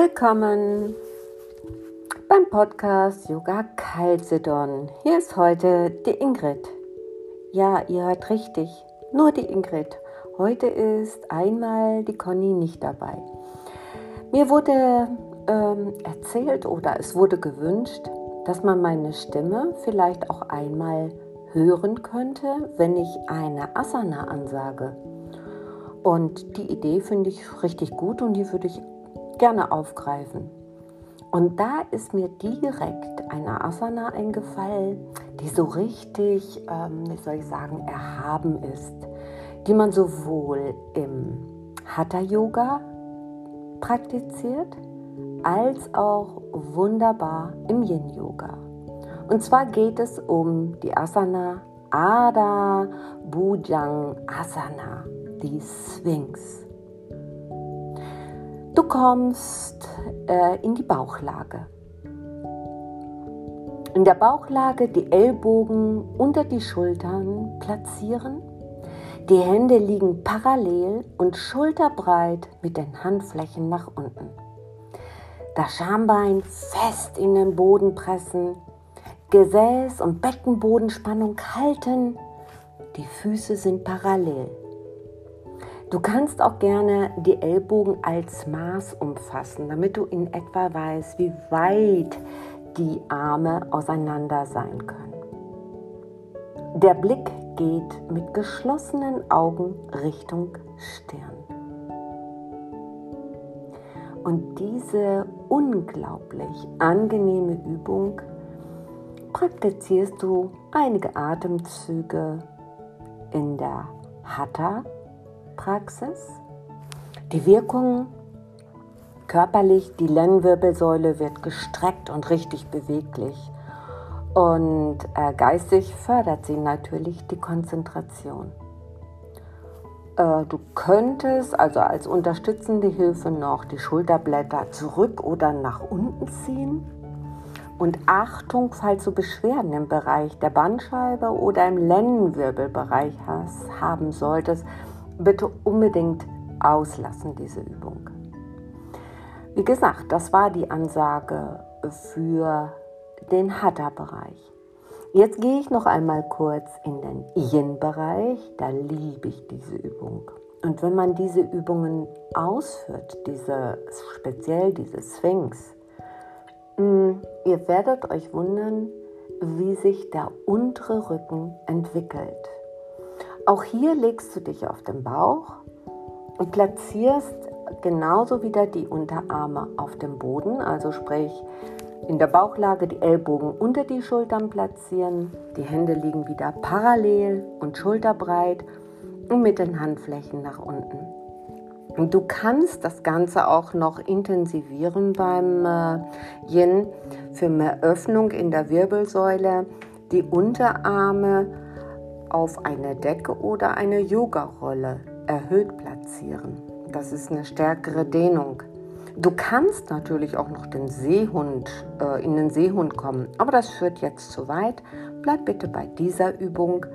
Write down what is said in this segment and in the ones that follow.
Willkommen beim Podcast Yoga Calcedon. Hier ist heute die Ingrid. Ja, ihr hört richtig, nur die Ingrid. Heute ist einmal die Conny nicht dabei. Mir wurde ähm, erzählt oder es wurde gewünscht, dass man meine Stimme vielleicht auch einmal hören könnte, wenn ich eine Asana ansage. Und die Idee finde ich richtig gut und die würde ich gerne aufgreifen. Und da ist mir direkt eine Asana eingefallen, die so richtig, ähm, wie soll ich sagen, erhaben ist, die man sowohl im Hatha-Yoga praktiziert, als auch wunderbar im Yin-Yoga. Und zwar geht es um die Asana Ada Bhujang Asana, die Sphinx. Du kommst äh, in die Bauchlage. In der Bauchlage die Ellbogen unter die Schultern platzieren. Die Hände liegen parallel und schulterbreit mit den Handflächen nach unten. Das Schambein fest in den Boden pressen, Gesäß- und Beckenbodenspannung halten. Die Füße sind parallel. Du kannst auch gerne die Ellbogen als Maß umfassen, damit du in etwa weißt, wie weit die Arme auseinander sein können. Der Blick geht mit geschlossenen Augen Richtung Stirn. Und diese unglaublich angenehme Übung praktizierst du einige Atemzüge in der Hatha Praxis. Die Wirkung körperlich, die Lendenwirbelsäule wird gestreckt und richtig beweglich. Und äh, geistig fördert sie natürlich die Konzentration. Äh, du könntest also als unterstützende Hilfe noch die Schulterblätter zurück oder nach unten ziehen. Und Achtung, falls du Beschwerden im Bereich der Bandscheibe oder im Lendenwirbelbereich hast, haben solltest, bitte unbedingt auslassen, diese Übung. Wie gesagt, das war die Ansage für den Hatha-Bereich. Jetzt gehe ich noch einmal kurz in den Yin-Bereich. Da liebe ich diese Übung. Und wenn man diese Übungen ausführt, diese, speziell diese Sphinx, mm, ihr werdet euch wundern, wie sich der untere Rücken entwickelt. Auch hier legst du dich auf den Bauch und platzierst genauso wieder die Unterarme auf dem Boden, also sprich in der Bauchlage die Ellbogen unter die Schultern platzieren, die Hände liegen wieder parallel und schulterbreit und mit den Handflächen nach unten. Und du kannst das Ganze auch noch intensivieren beim äh, Yin für mehr Öffnung in der Wirbelsäule, die Unterarme auf eine Decke oder eine Yoga-Rolle erhöht platzieren. Das ist eine stärkere Dehnung. Du kannst natürlich auch noch den Seehund, äh, in den Seehund kommen, aber das führt jetzt zu weit. Bleib bitte bei dieser Übung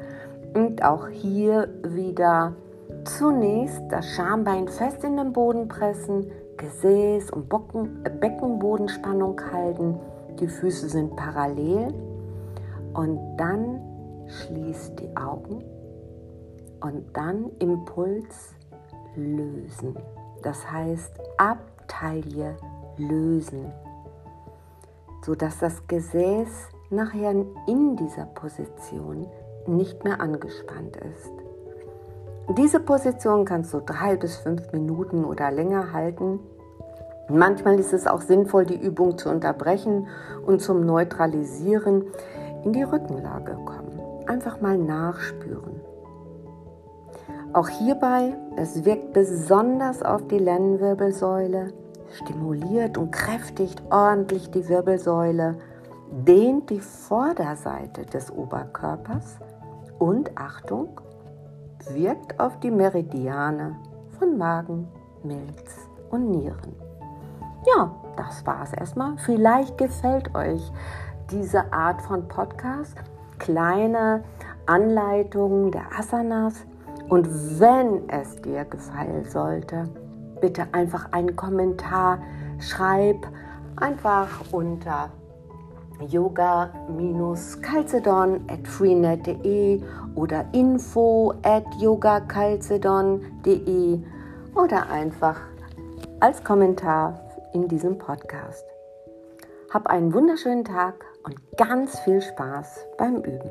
und auch hier wieder zunächst das Schambein fest in den Boden pressen, Gesäß- und Bocken, äh, Beckenbodenspannung halten, die Füße sind parallel und dann schließ die Augen und dann Impuls lösen. Das heißt, ab Taille lösen, sodass das Gesäß nachher in dieser Position nicht mehr angespannt ist. Diese Position kannst du drei bis fünf Minuten oder länger halten. Manchmal ist es auch sinnvoll, die Übung zu unterbrechen und zum Neutralisieren in die Rückenlage kommen. Einfach mal nachspüren. Auch hierbei, es wirkt besonders auf die Lendenwirbelsäule, stimuliert und kräftigt ordentlich die Wirbelsäule, dehnt die Vorderseite des Oberkörpers und Achtung, wirkt auf die Meridiane von Magen, Milz und Nieren. Ja, das war es erstmal. Vielleicht gefällt euch diese Art von Podcast. Kleine Anleitungen der Asanas und wenn es dir gefallen sollte, bitte einfach einen Kommentar schreib einfach unter yoga-calcedon oder info at yogacalcedon.de oder einfach als Kommentar in diesem Podcast. Hab einen wunderschönen Tag und ganz viel Spaß beim Üben.